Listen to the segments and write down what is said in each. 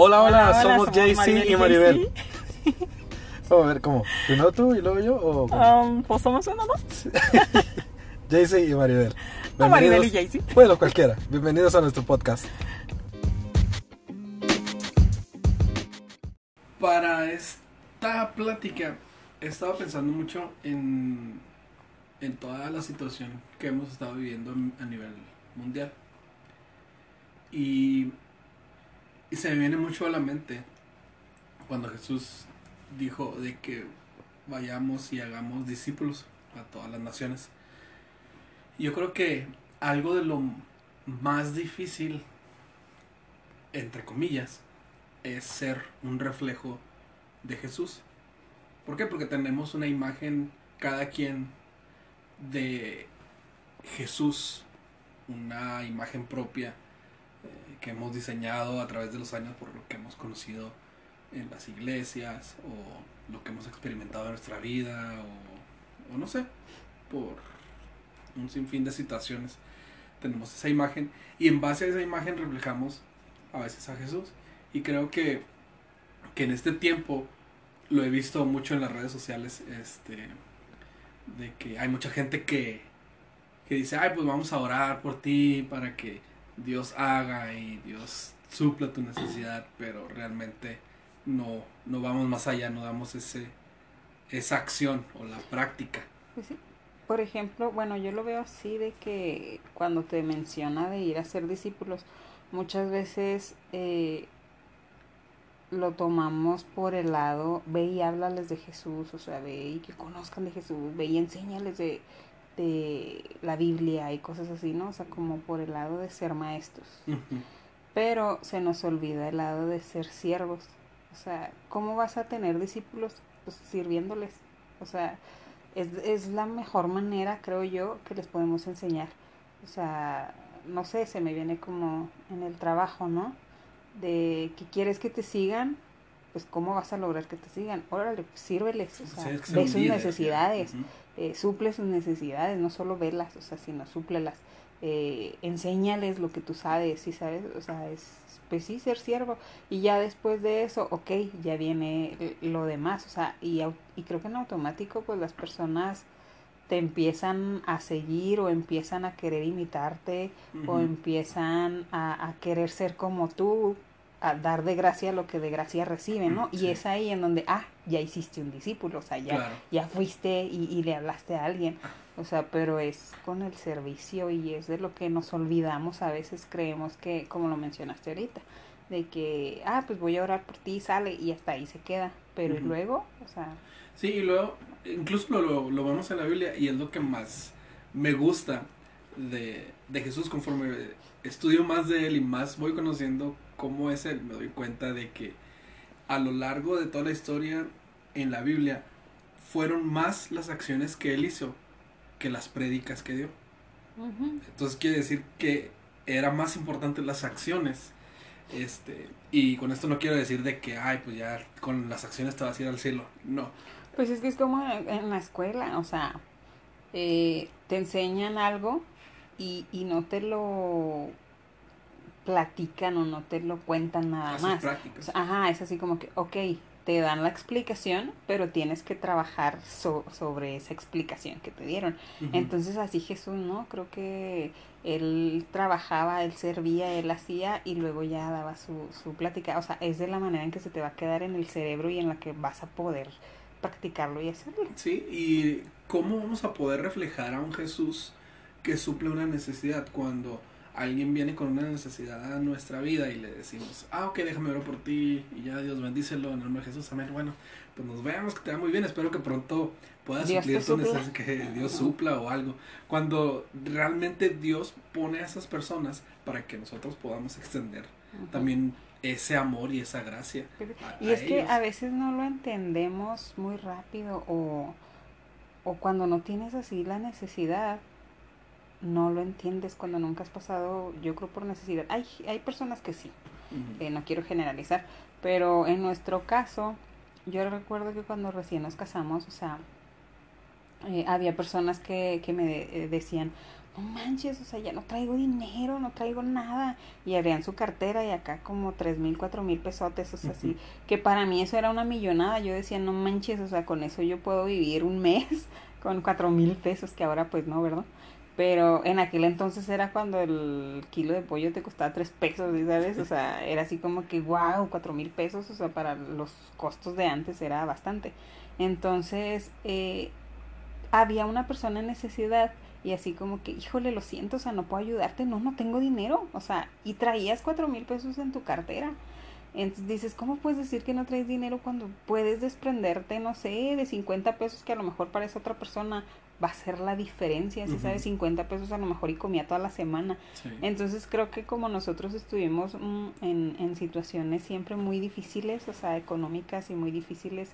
Hola, hola, Hola, somos somos Maribel y Maribel. Vamos a ver, ¿cómo? ¿Primero tú y luego yo? ¿O? Um, pues somos uno, ¿no? JC y Maribel. No, Maribel y Bienvenidos- JC. Bueno, cualquiera. Bienvenidos a nuestro podcast. Para esta plática he estado pensando mucho en, en toda la situación que hemos estado viviendo a nivel mundial. Y, y se me viene mucho a la mente cuando Jesús dijo de que vayamos y hagamos discípulos a todas las naciones. Yo creo que algo de lo más difícil, entre comillas, es ser un reflejo de Jesús. ¿Por qué? Porque tenemos una imagen cada quien de Jesús, una imagen propia que hemos diseñado a través de los años por lo que hemos conocido en las iglesias o lo que hemos experimentado en nuestra vida o, no sé, por un sinfín de situaciones tenemos esa imagen y en base a esa imagen reflejamos a veces a Jesús. Y creo que, que en este tiempo lo he visto mucho en las redes sociales este de que hay mucha gente que, que dice ay pues vamos a orar por ti para que Dios haga y Dios supla tu necesidad pero realmente no, no vamos más allá, no damos ese, esa acción o la práctica. Pues sí. Por ejemplo, bueno, yo lo veo así de que cuando te menciona de ir a ser discípulos, muchas veces eh, lo tomamos por el lado, ve y háblales de Jesús, o sea, ve y que conozcan de Jesús, ve y enséñales de, de la Biblia y cosas así, ¿no? O sea, como por el lado de ser maestros. Pero se nos olvida el lado de ser siervos. O sea, ¿cómo vas a tener discípulos? Pues sirviéndoles. O sea, es, es la mejor manera, creo yo, que les podemos enseñar. O sea, no sé, se me viene como en el trabajo, ¿no? De que quieres que te sigan, pues ¿cómo vas a lograr que te sigan? Órale, pues sírveles, o sea, Sí, es que sea ve sus líder, necesidades, eh, suple sus necesidades, no solo velas, o sea, sino súplelas. Eh, enséñales lo que tú sabes, ¿sí sabes? O sea, es, pues sí, ser siervo. Y ya después de eso, ok, ya viene lo demás, o sea, y, y creo que en automático, pues las personas te empiezan a seguir o empiezan a querer imitarte o empiezan a, a querer ser como tú, a dar de gracia lo que de gracia reciben, ¿no? Y es ahí en donde, ah, ya hiciste un discípulo, o sea, ya, Claro. ya fuiste y, y le hablaste a alguien. O sea, pero es con el servicio y es de lo que nos olvidamos. A veces creemos que, como lo mencionaste ahorita, de que, ah, pues voy a orar por ti, sale y hasta ahí se queda. Pero y luego, o sea, Sí, y luego, incluso lo, lo, lo vemos en la Biblia y es lo que más me gusta de, de Jesús conforme estudio más de él y más voy conociendo cómo es él, me doy cuenta de que a lo largo de toda la historia en la Biblia fueron más las acciones que él hizo que las prédicas que dio. Entonces quiere decir que era más importante las acciones. Este, y con esto no quiero decir de que, ay, pues ya con las acciones te vas a ir al cielo. No. pues es que es como en, en la escuela, o sea, eh, te enseñan algo y, y no te lo platican o no te lo cuentan nada Haces más. Prácticas. Ajá, es así como que, ok, te dan la explicación, pero tienes que trabajar so- sobre esa explicación que te dieron. Entonces así Jesús, ¿no? Creo que él trabajaba, él servía, él hacía y luego ya daba su, su plática. O sea, es de la manera en que se te va a quedar en el cerebro y en la que vas a poder practicarlo y hacerlo. Sí, y cómo vamos a poder reflejar a un Jesús que suple una necesidad cuando alguien viene con una necesidad a nuestra vida y le decimos, ah, ok, déjame orar por ti y ya Dios bendícelo en el nombre de Jesús, amén. Bueno, pues nos vemos, que te va muy bien, espero que pronto puedas Dios suplir tu necesidad, que Dios supla o algo. Cuando realmente Dios pone a esas personas para que nosotros podamos extender también ese amor y esa gracia. a- Y a es que ellos. a veces no lo entendemos muy rápido o, o cuando no tienes así la necesidad, no lo entiendes cuando nunca has pasado, yo creo, por necesidad. Hay, hay personas que sí, eh, no quiero generalizar, pero en nuestro caso, yo recuerdo que cuando recién nos casamos, o sea, eh, había personas que, que me de- eh, decían, no manches, o sea, ya no traigo dinero, no traigo nada. Y abrían su cartera y acá como tres mil, cuatro mil pesotes, o sea, así. Que para mí eso era una millonada. Yo decía, no manches, o sea, con eso yo puedo vivir un mes con cuatro mil pesos, que ahora pues no, ¿verdad? Pero en aquel entonces era cuando el kilo de pollo te costaba tres pesos, ¿sabes? O sea, era así como que, wow, cuatro mil pesos, o sea, para los costos de antes era bastante. Entonces, eh, había una persona en necesidad y así como que, híjole, lo siento, o sea, no puedo ayudarte, no, no tengo dinero, o sea, y traías cuatro mil pesos en tu cartera. Entonces dices, ¿cómo puedes decir que no traes dinero cuando puedes desprenderte, no sé, de 50 pesos que a lo mejor para esa otra persona va a ser la diferencia, si sabes, 50 pesos a lo mejor y comía toda la semana. Entonces creo que como nosotros estuvimos mm, en, en situaciones siempre muy difíciles, o sea, económicas y muy difíciles,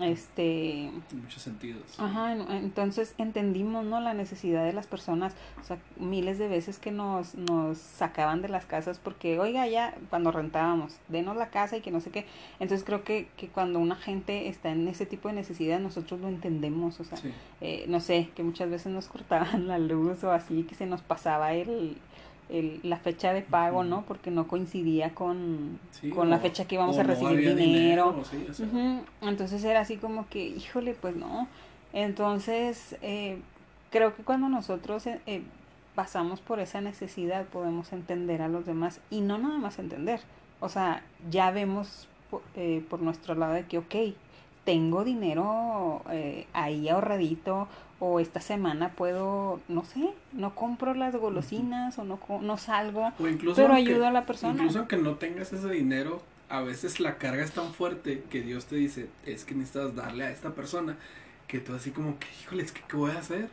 este en muchos sentidos. ajá entonces entendimos no la necesidad de las personas o sea miles de veces que nos nos sacaban de las casas porque oiga ya cuando rentábamos denos la casa y que no sé qué entonces creo que, que cuando una gente está en ese tipo de necesidad nosotros lo entendemos o sea eh, no sé que muchas veces nos cortaban la luz o así que se nos pasaba el el, la fecha de pago, ¿no? Porque no coincidía con, con la fecha que íbamos a recibir dinero. Entonces era así como que, híjole, pues no. Entonces, eh, creo que cuando nosotros eh, eh, pasamos por esa necesidad podemos entender a los demás y no nada más entender. O sea, ya vemos por nuestro lado de que, ok, tengo dinero ahí ahorradito o esta semana puedo, no sé, no compro las golosinas o no, no salgo, pero ayudo a la persona. Incluso que no tengas ese dinero, a veces la carga es tan fuerte que Dios te dice, es que necesitas darle a esta persona, que tú así como que, híjole, es que ¿qué voy a hacer?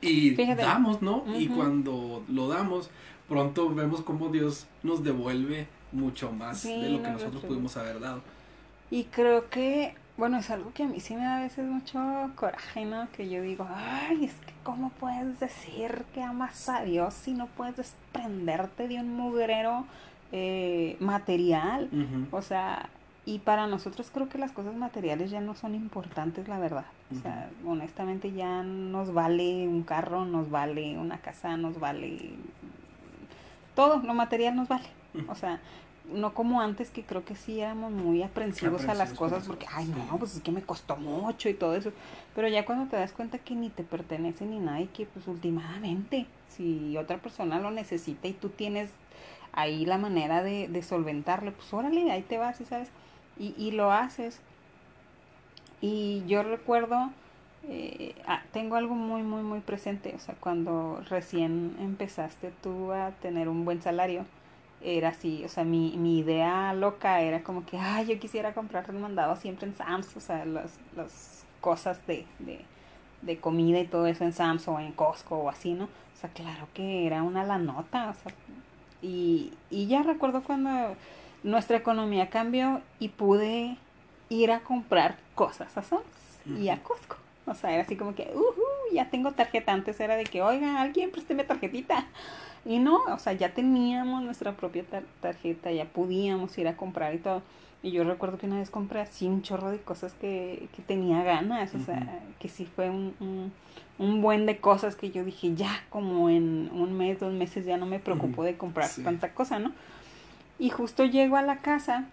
Y damos, ¿no? Y cuando lo damos, pronto vemos cómo Dios nos devuelve mucho más de lo que nosotros pudimos haber dado. Y creo que bueno, es algo que a mí sí me da a veces mucho coraje, ¿no? Que yo digo, ay, es que ¿cómo puedes decir que amas a Dios si no puedes desprenderte de un mugrero eh, material? O sea, y para nosotros creo que las cosas materiales ya no son importantes, la verdad. O sea, honestamente ya nos vale un carro, nos vale una casa, nos vale todo, lo material nos vale. O sea, no como antes que creo que sí éramos muy aprensivos, a las cosas porque, ay no, pues es que me costó mucho y todo eso. Pero ya cuando te das cuenta que ni te pertenece ni nada y que pues últimamente si otra persona lo necesita y tú tienes ahí la manera de, de solventarle, pues órale, ahí te vas y sabes, y, y lo haces. Y yo recuerdo, eh, ah, tengo algo muy, muy, muy presente, o sea, cuando recién empezaste tú a tener un buen salario era así, o sea, mi, mi idea loca era como que, ay, yo quisiera comprar mandado siempre en Sam's, o sea, las, las cosas de, de, de comida y todo eso en Sam's o en Costco o así, ¿no? O sea, claro que era una la nota, o sea, y, y ya recuerdo cuando nuestra economía cambió y pude ir a comprar cosas a Sam's y a Costco. O sea, era así como que, uh, ya tengo tarjeta. Antes era de que, oiga, alguien présteme tarjetita. Y no, o sea, ya teníamos nuestra propia tarjeta, ya podíamos ir a comprar y todo. Y yo recuerdo que una vez compré así un chorro de cosas que, que tenía ganas, o sea, que sí fue un, un, buen de cosas que yo dije, ya, como en un mes, dos meses ya no me preocupo de comprar tanta cosa, ¿no? Y justo llego a la casa,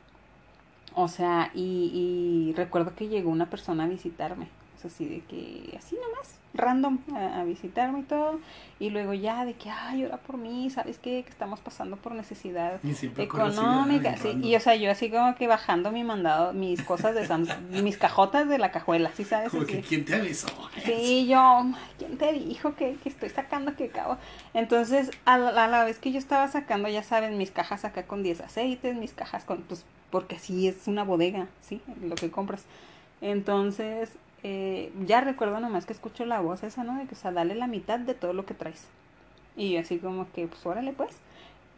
o sea, y, y recuerdo que llegó una persona a visitarme, sea, así de que, así nomás, random a, visitarme y todo. Y luego ya de que, ay, ora por mí, ¿sabes qué? Que estamos pasando por necesidad económica. Sí, y o sea, yo así como que bajando mi mandado, mis cosas de mis cajotas de la cajuela, ¿sí sabes? Como que, ¿quién te avisó? Sí, yo, ¿quién te dijo que, que estoy sacando que cabo? Entonces, a la, a la, vez que yo estaba sacando, ya saben, mis cajas acá con 10 aceites, mis cajas con, pues, porque así es una bodega, ¿sí? Lo que compras. Entonces, eh, ya recuerdo nomás que escucho la voz esa, ¿no? De que, o sea, dale la mitad de todo lo que traes. Y así como que, pues órale, pues.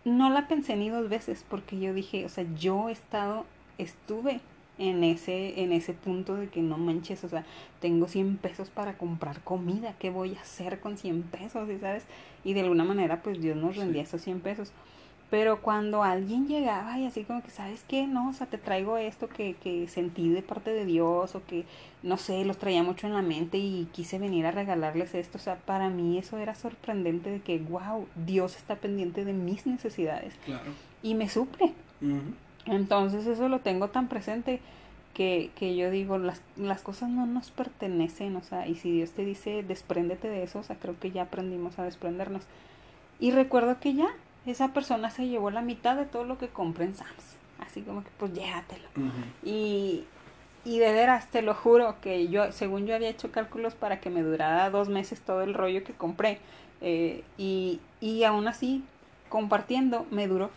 No la pensé ni dos veces porque yo dije, o sea, yo he estado, estuve en ese, en ese punto de que no manches, o sea, tengo 100 pesos para comprar comida, ¿qué voy a hacer con 100 pesos? ¿Y sabes? Y de alguna manera, pues Dios nos rendía esos 100 pesos. Pero cuando alguien llegaba y así como que, ¿sabes qué? No, o sea, te traigo esto que, que sentí de parte de Dios o que, no sé, los traía mucho en la mente y quise venir a regalarles esto. O sea, para mí eso era sorprendente de que, wow, Dios está pendiente de mis necesidades. Claro. Y me suple. Entonces eso lo tengo tan presente que, que yo digo, las, las cosas no nos pertenecen, o sea, y si Dios te dice, despréndete de eso, o sea, creo que ya aprendimos a desprendernos. Y recuerdo que ya, esa persona se llevó la mitad de todo lo que compré en Sams. Así como que, pues llévatelo. Y, y de veras, te lo juro, que yo, según yo había hecho cálculos para que me durara dos meses todo el rollo que compré. eh, y, y aún así, compartiendo, me duró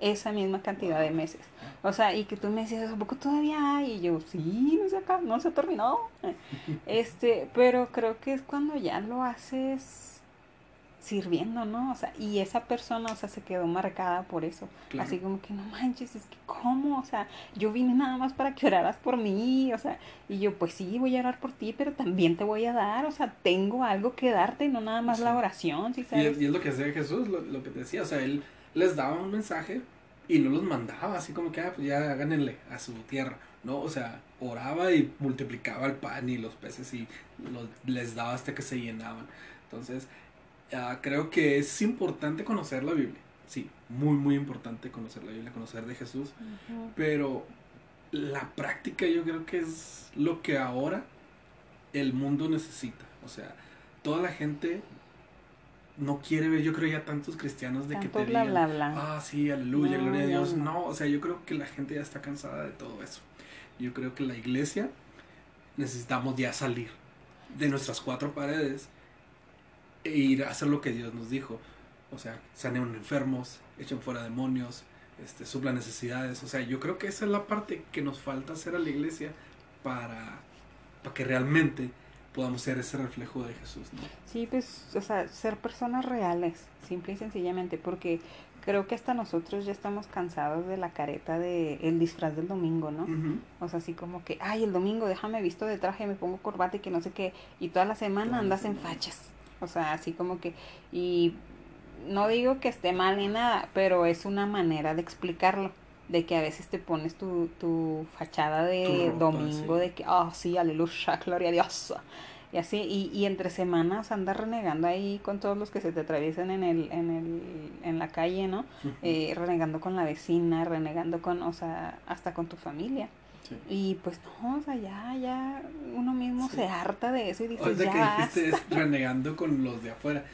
esa misma cantidad de meses. O sea, y que tú me decías, ¿a poco todavía hay? Y yo, sí, no se acaba, no se terminó. Este, pero creo que es cuando ya lo haces sirviendo, ¿no? O sea, y esa persona, o sea, se quedó marcada por eso. Claro. Así como que no manches, es que cómo, o sea, yo vine nada más para que oraras por mí, o sea, y yo pues sí, voy a orar por ti, pero también te voy a dar, o sea, tengo algo que darte, no nada más Sí. la oración, ¿sí Y sabes? es, y es lo que hacía Jesús, lo, lo que decía, o sea, él les daba un mensaje y no los mandaba, así como que, ah, pues ya háganle a su tierra, ¿no? O sea, oraba y multiplicaba el pan y los peces y los, les daba hasta que se llenaban. Entonces, ah, creo que es importante conocer la Biblia, sí, muy, muy importante conocer la Biblia, conocer de Jesús, pero la práctica yo creo que es lo que ahora el mundo necesita. O sea, toda la gente no quiere ver, yo creo ya tantos cristianos de que te bla, digan, bla, bla. ah, sí, aleluya, No, gloria a no, Dios. no. No, o sea, yo creo que la gente ya está cansada de todo eso. Yo creo que la iglesia necesitamos ya salir de nuestras cuatro paredes e ir a hacer lo que Dios nos dijo. O sea, sanen enfermos, echen fuera demonios, este, suplan necesidades. O sea, yo creo que esa es la parte que nos falta hacer a la iglesia para, para que realmente podamos ser ese reflejo de Jesús, ¿no? Sí, pues, o sea, ser personas reales, simple y sencillamente, porque creo que hasta nosotros ya estamos cansados de la careta de el disfraz del domingo, ¿no? Ujú. O sea, así como que, ay, el domingo déjame visto de traje, me pongo corbata y que no sé qué, y toda la semana Toda la andas en fachas. O sea, así como que, y no digo que esté mal ni nada, pero es una manera de explicarlo, de que a veces te pones tu, tu fachada de Tu ropa, domingo, sí. de que, oh, sí, aleluya, gloria a Dios. Y así, y, y entre semanas andas renegando ahí con todos los que se te atraviesan en el, en el, en la calle, ¿no? Eh, renegando con la vecina, renegando con, o sea, hasta con tu familia. Sí. Y pues no, o sea, ya, ya uno mismo Sí. se harta de eso y dices, Ahorita ya que dijiste es renegando con los de afuera.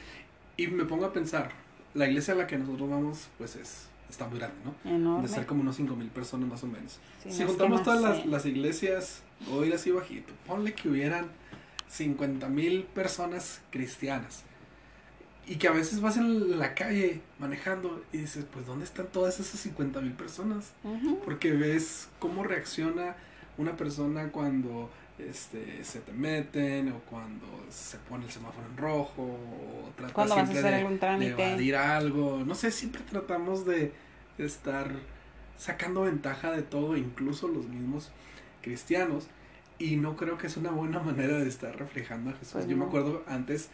Y me pongo a pensar, la iglesia a la que nosotros vamos, pues es, está muy grande, ¿no? Enorme. De ser como unos 5 mil personas más o menos. Sí, si no, juntamos todas las, las iglesias, o ir así bajito, ponle que hubieran 50 mil personas cristianas. Y que a veces vas en la calle manejando y dices, pues ¿dónde están todas esas 50 mil personas? Porque ves cómo reacciona una persona cuando este, se te meten o cuando se pone el semáforo en rojo o tratas Cuando vas a siempre hacer de, algún de trámite. evadir algo. No sé, siempre tratamos de estar sacando ventaja de todo, incluso los mismos cristianos. Y no creo que es una buena manera de estar reflejando a Jesús. Pues Yo me acuerdo antes,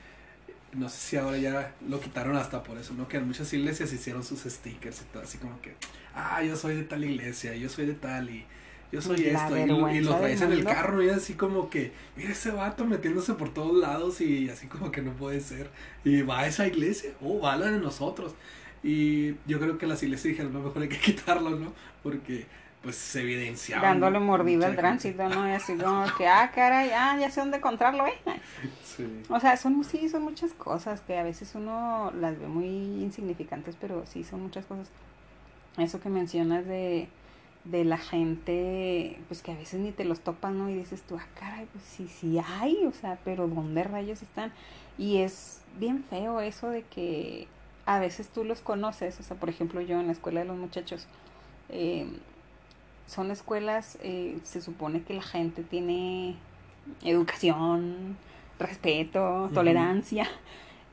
no sé si ahora ya lo quitaron hasta por eso, ¿no? Que en muchas iglesias hicieron sus stickers y todo, así como que, ah, yo soy de tal iglesia, yo soy de tal y yo soy La esto. Y, lo- y vergüenza lo traes en el carro y así como que, mira ese vato metiéndose por todos lados y así como que no puede ser. Y va a esa iglesia, oh, va a la de nosotros. Y yo creo que las iglesias dijeron, no, mejor hay que quitarlo, ¿no? Porque pues se evidenciaba. Dándole mordida al tránsito. ¿no? Y así como que, ah, caray, ah, ya sé dónde encontrarlo, ¿eh? Sí. O sea, son, sí, son muchas cosas que a veces uno las ve muy insignificantes, pero sí son muchas cosas. Eso que mencionas de, de la gente, pues que a veces ni te los topas, ¿no? Y dices tú, ah, caray, pues sí, sí hay, o sea, pero ¿dónde rayos están? Y es bien feo eso de que a veces tú los conoces, o sea, por ejemplo, yo en la escuela de los muchachos, eh, son escuelas, eh, se supone que la gente tiene educación, respeto, tolerancia,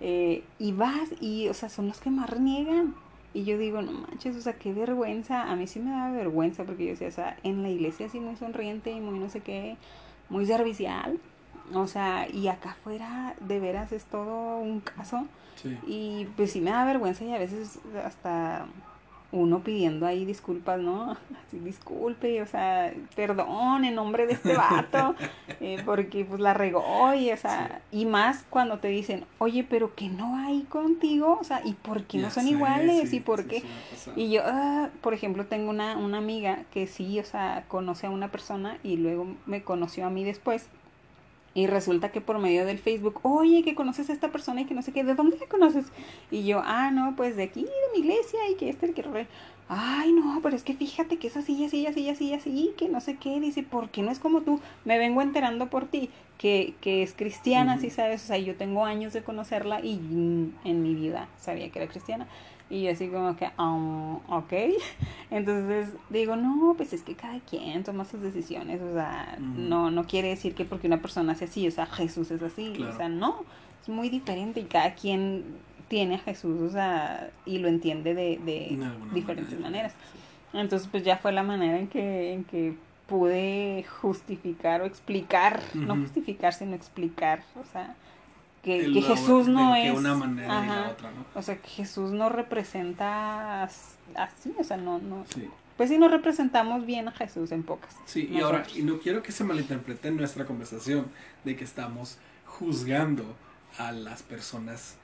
eh, y vas y, o sea, son los que más reniegan. Y yo digo, no manches, o sea, qué vergüenza. A mí sí me da vergüenza porque yo decía, o sea, en la iglesia así muy sonriente y muy no sé qué, muy servicial. O sea, y acá afuera de veras es todo un caso. Sí. Y pues sí me da vergüenza y a veces hasta uno pidiendo ahí disculpas, ¿no? Así, disculpe, o sea, perdón en nombre de este vato, eh, porque pues la regó, y, o sea, y más cuando te dicen, oye, pero que no hay contigo, o sea, ¿y por qué no son iguales? ¿Y por qué? y yo, ah, por ejemplo, tengo una, una amiga que sí, o sea, conoce a una persona y luego me conoció a mí después. Y resulta que por medio del Facebook, oye, que conoces a esta persona y que no sé qué, ¿de dónde la conoces? Y yo, ah, no, pues de aquí, de mi iglesia y que este el que Ay, no, pero es que fíjate que es así, así, así, así, así, que no sé qué. Dice, ¿por qué no es como tú? Me vengo enterando por ti que, que es cristiana, si sabes. O sea, yo tengo años de conocerla y en mi vida sabía que era cristiana. Y yo así como que, um, ok. Entonces digo, no, pues es que cada quien toma sus decisiones. O sea, no, no quiere decir que porque una persona sea así, o sea, Jesús es así. O sea, no, es muy diferente y cada quien tiene a Jesús, o sea, y lo entiende de, de diferentes maneras. Entonces, pues ya fue la manera en que, en que pude justificar o explicar, no justificar, sino explicar, o sea, que, que Jesús no es... una manera y la otra, ¿no? O sea, que Jesús no representa así, o sea, no... no Pues sí, no representamos bien a Jesús en pocas. Sí, y ahora, y no quiero que se malinterprete nuestra conversación de que estamos juzgando a las personas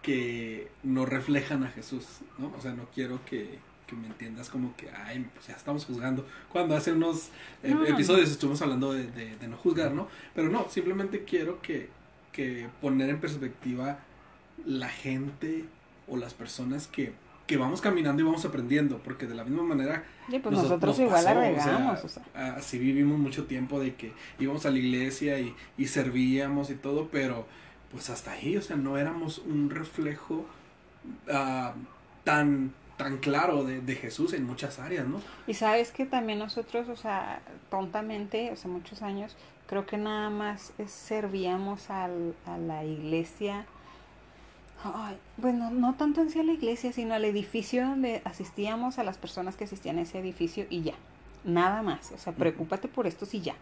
que no reflejan a Jesús, ¿no? O sea, no quiero que, que me entiendas como que, ay, pues ya estamos juzgando. Cuando hace unos eh, episodios estuvimos hablando de, de, no juzgar, ¿no? Pero no, simplemente quiero que, que poner en perspectiva la gente o las personas que, que vamos caminando y vamos aprendiendo, porque de la misma manera... pues nosotros, igual la Así vivimos mucho tiempo de que íbamos a la iglesia y, y servíamos y todo, pero pues hasta ahí, o sea, no éramos un reflejo uh, tan tan claro de, de, Jesús en muchas áreas, ¿no? Y sabes que también nosotros, o sea, tontamente, sea, muchos años, creo que nada más servíamos al, a la iglesia, ay, bueno, no tanto en sí a la iglesia, sino al edificio donde asistíamos a las personas que asistían a ese edificio y ya, nada más, o sea, preocúpate por esto y ya.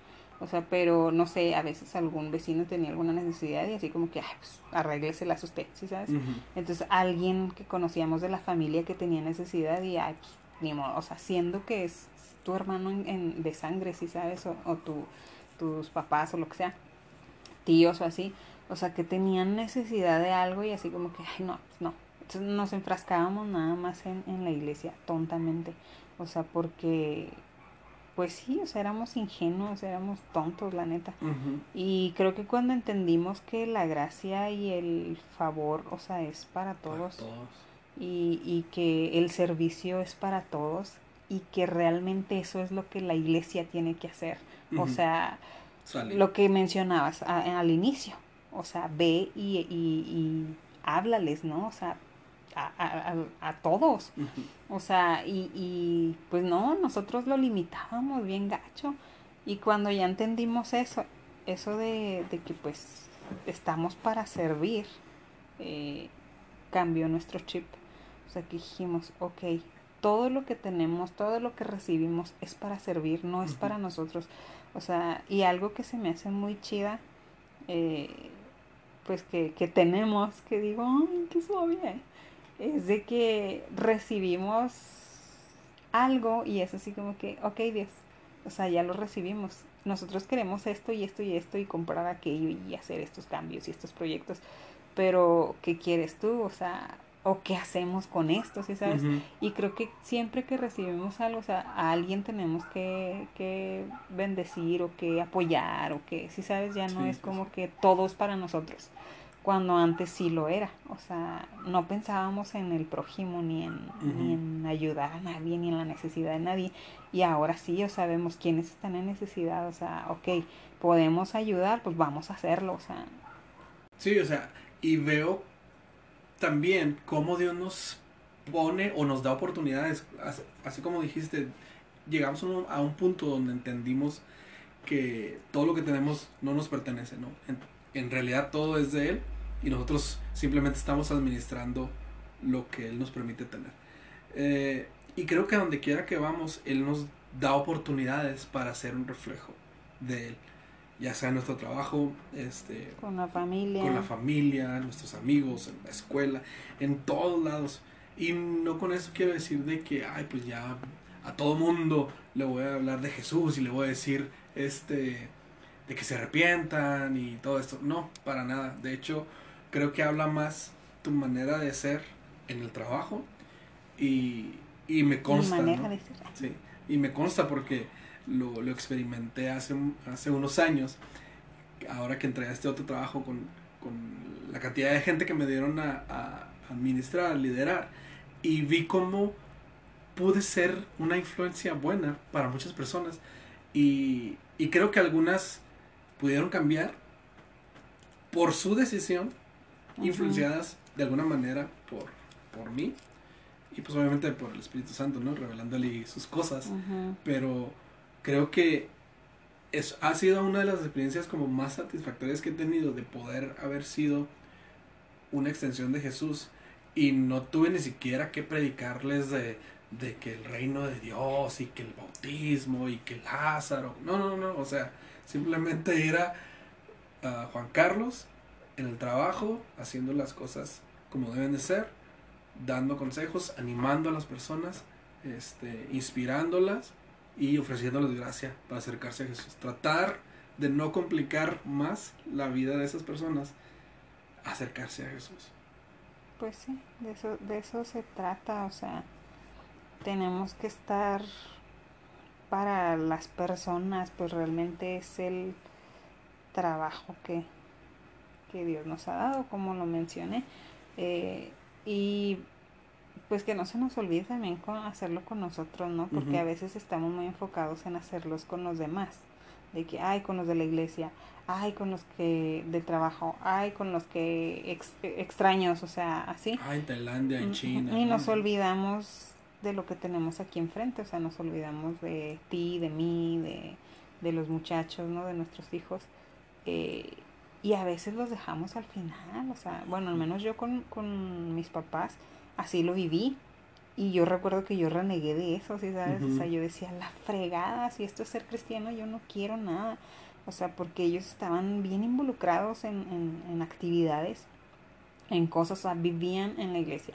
O sea, pero no sé, a veces algún vecino tenía alguna necesidad y así como que, ay, pues arrégleselas usted, ¿sí sabes? Entonces, alguien que conocíamos de la familia que tenía necesidad y, ay, pues ni modo, o sea, siendo que es tu hermano en, de sangre, ¿sí sabes? O, o tu, tus papás o lo que sea, tíos o así, o sea, que tenían necesidad de algo y así como que, ay, no, pues no. Entonces nos enfrascábamos nada más en, en la iglesia, tontamente. O sea, porque pues sí, o sea, éramos ingenuos, éramos tontos, la neta. Y creo que cuando entendimos que la gracia y el favor, o sea, es para todos, Y, y que el servicio es para todos y que realmente eso es lo que la iglesia tiene que hacer. O sea, lo que mencionabas al inicio, o sea, ve y, y, y háblales, ¿no? O sea, a, a, todos. O sea, y, y pues no, nosotros lo limitábamos bien gacho. Y cuando ya entendimos eso, eso de, de que pues estamos para servir, eh, cambió nuestro chip. O sea, que dijimos, ok, todo lo que tenemos, todo lo que recibimos es para servir, no es para nosotros. O sea, y algo que se me hace muy chida, eh, pues que, que tenemos, que digo, ay, qué suave es de que recibimos algo y es así como que, ok Dios, o sea, ya lo recibimos. Nosotros queremos esto y esto y esto y comprar aquello y hacer estos cambios y estos proyectos, pero ¿qué quieres tú? O sea, ¿o qué hacemos con esto? ¿Sí sabes? Y creo que siempre que recibimos algo, o sea, a alguien tenemos que, que bendecir o que apoyar o que, si sabes, ya no es como que todo es para nosotros cuando antes sí lo era. O sea, no pensábamos en el prójimo ni en, ni en ayudar a nadie ni en la necesidad de nadie. Y ahora sí, ya sabemos quiénes están en necesidad. O sea, ok, podemos ayudar, pues vamos a hacerlo. O sea. Sí, o sea, y veo también cómo Dios nos pone o nos da oportunidades. Así como dijiste, llegamos a un punto donde entendimos que todo lo que tenemos no nos pertenece, ¿no? en realidad todo es de Él y nosotros simplemente estamos administrando lo que Él nos permite tener. Eh, y creo que donde quiera que vamos, Él nos da oportunidades para ser un reflejo de Él. Ya sea en nuestro trabajo, este, con la familia, con la familia, nuestros amigos, en la escuela, en todos lados. Y no con eso quiero decir de que, ay, pues ya a todo mundo le voy a hablar de Jesús y le voy a decir, este, de que se arrepientan y todo esto. No, para nada. De hecho, creo que habla más tu manera de ser en el trabajo y, y me consta. Sí, y me consta porque lo, lo experimenté hace, hace unos años, ahora que entré a este otro trabajo con, con la cantidad de gente que me dieron a, a administrar, a liderar, y vi cómo pude ser una influencia buena para muchas personas y, y creo que algunas pudieron cambiar por su decisión, influenciadas de alguna manera por, por mí y pues obviamente por el Espíritu Santo, ¿no? Revelándole sus cosas, pero creo que es, ha sido una de las experiencias como más satisfactorias que he tenido de poder haber sido una extensión de Jesús y no tuve ni siquiera que predicarles de, de que el reino de Dios y que el bautismo y que Lázaro, no, no, no, o sea, simplemente era a Juan Carlos en el trabajo haciendo las cosas como deben de ser, dando consejos, animando a las personas, este, inspirándolas y ofreciéndoles gracia para acercarse a Jesús. Tratar de no complicar más la vida de esas personas, acercarse a Jesús. Pues sí, de eso, de eso se trata, o sea, tenemos que estar para las personas, pues realmente es el trabajo que, que Dios nos ha dado, como lo mencioné. Eh, y pues que no se nos olvide también con hacerlo con nosotros, ¿no? Porque a veces estamos muy enfocados en hacerlos con los demás, de que, ay, con los de la iglesia, ay, con los que de trabajo, ay, con los que extraños, o sea, así. Ay, en Tailandia, en China. Y nos olvidamos de lo que tenemos aquí enfrente, o sea, nos olvidamos de ti, de mí, de, de los muchachos, ¿no? De nuestros hijos. Eh, y a veces los dejamos al final, o sea, bueno, al menos yo con, con mis papás, así lo viví. Y yo recuerdo que yo renegué de eso, ¿sí sabes? O sea, yo decía, la fregada, si esto es ser cristiano, yo no quiero nada. O sea, porque ellos estaban bien involucrados en, en, en actividades, en cosas, o sea, vivían en la iglesia.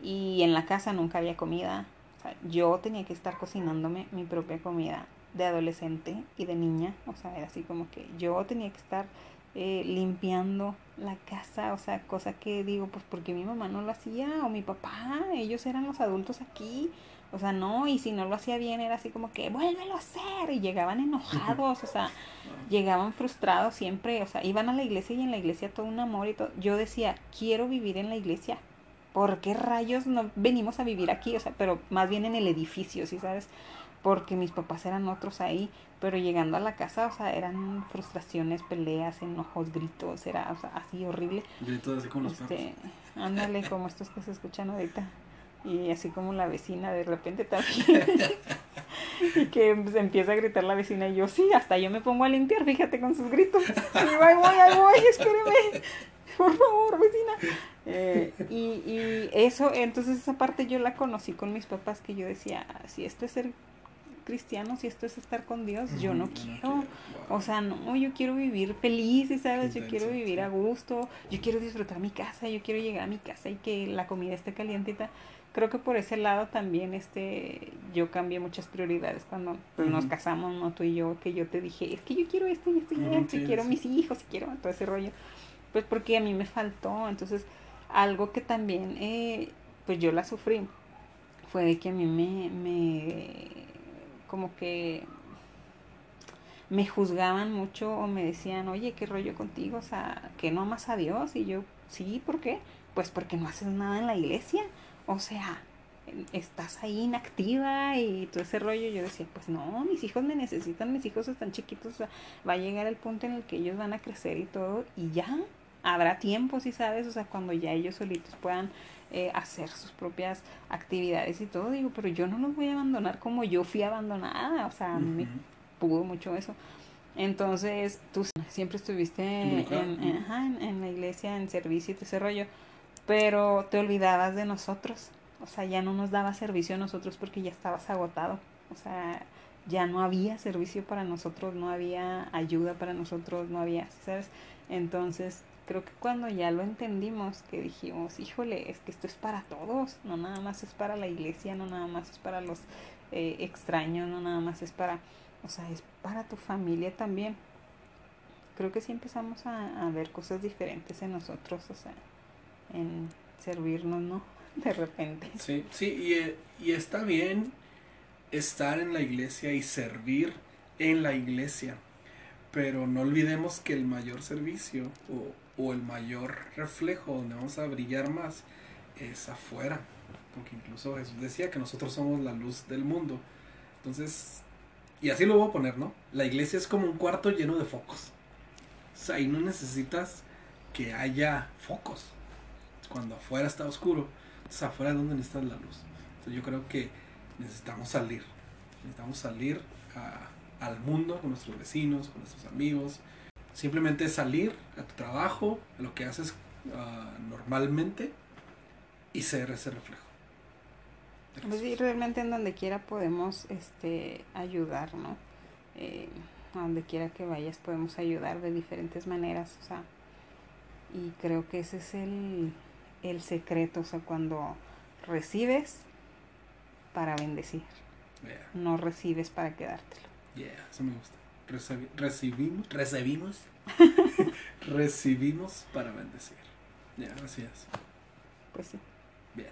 Y en la casa nunca había comida. O sea, yo tenía que estar cocinándome mi propia comida de adolescente y de niña. O sea, era así como que yo tenía que estar eh, limpiando la casa, o sea, cosa que digo, pues porque mi mamá no lo hacía o mi papá, ellos eran los adultos aquí, o sea, no, y si no lo hacía bien era así como que, vuélvelo a hacer, y llegaban enojados, o sea, llegaban frustrados siempre, o sea, iban a la iglesia y en la iglesia todo un amor y todo. Yo decía, quiero vivir en la iglesia, ¿por qué rayos no venimos a vivir aquí? O sea, pero más bien en el edificio, ¿sí sabes? Porque mis papás eran otros ahí, pero llegando a la casa, o sea, eran frustraciones, peleas, enojos, gritos, era o sea, así horrible. Gritos así como los este, Ándale, como estos que se escuchan ahorita. Y así como la vecina de repente también. y que pues, empieza a gritar la vecina y yo, sí, hasta yo me pongo a limpiar, fíjate con sus gritos. Y voy, ahí voy, espéreme. Por favor, vecina. Eh, y, y eso, entonces esa parte yo la conocí con mis papás que yo decía, si esto es ser cristiano, si esto es estar con Dios, yo no quiero. O sea, no, yo quiero vivir feliz, ¿sabes? Yo quiero vivir a gusto, yo quiero disfrutar mi casa, yo quiero llegar a mi casa y que la comida esté calientita. Creo que por ese lado también este yo cambié muchas prioridades cuando pues, nos casamos, no tú y yo, que yo te dije, es que yo quiero esto y esto y esto, quiero mis hijos, y quiero todo ese rollo. Pues porque a mí me faltó, entonces algo que también eh, pues yo la sufrí fue de que a mí me, me como que me juzgaban mucho o me decían, oye, ¿qué rollo contigo? O sea, que no amas a Dios. Y yo, sí, ¿por qué? Pues porque no haces nada en la iglesia. O sea, estás ahí inactiva y todo ese rollo. Yo decía, pues no, mis hijos me necesitan, mis hijos están chiquitos. O sea, va a llegar el punto en el que ellos van a crecer y todo. Y ya, habrá tiempo, si sabes, o sea, cuando ya ellos solitos puedan eh, hacer sus propias actividades y todo, digo, pero yo no los voy a abandonar como yo fui abandonada, o sea, me pudo mucho eso. Entonces, tú siempre estuviste en, en, la iglesia, en servicio y todo ese rollo, pero te olvidabas de nosotros, o sea, ya no nos daba servicio a nosotros porque ya estabas agotado, o sea, ya no había servicio para nosotros, no había ayuda para nosotros, no había, ¿sabes? Entonces, creo que cuando ya lo entendimos, que dijimos, híjole, es que esto es para todos, no nada más es para la iglesia, no nada más es para los eh, extraños, no nada más es para, o sea, es para tu familia también. Creo que sí empezamos a, a ver cosas diferentes en nosotros, o sea, en servirnos, ¿no? De repente. Sí, sí, y, eh, y está bien estar en la iglesia y servir en la iglesia, pero no olvidemos que el mayor servicio o, el mayor reflejo donde vamos a brillar más es afuera, porque incluso Jesús decía que nosotros somos la luz del mundo. Entonces, y así lo voy a poner, ¿no? La iglesia es como un cuarto lleno de focos. O sea, ahí no necesitas que haya focos. Cuando afuera está oscuro, entonces afuera donde necesitas la luz. Entonces yo creo que necesitamos salir. Necesitamos salir a- al mundo con nuestros vecinos, con nuestros amigos. Simplemente salir a tu trabajo, a lo que haces ah, normalmente y ser ese reflejo. Pues sí, realmente en donde quiera podemos este, ayudar, ¿no? Eh, a donde quiera que vayas podemos ayudar de diferentes maneras, o sea, y creo que ese es el, el secreto, o sea, cuando recibes para bendecir, Yeah, no recibes para quedártelo. Yeah, eso me gusta. Recibimos, recibimos, recibimos para bendecir. Ya, yeah, así es. Pues sí. Bien.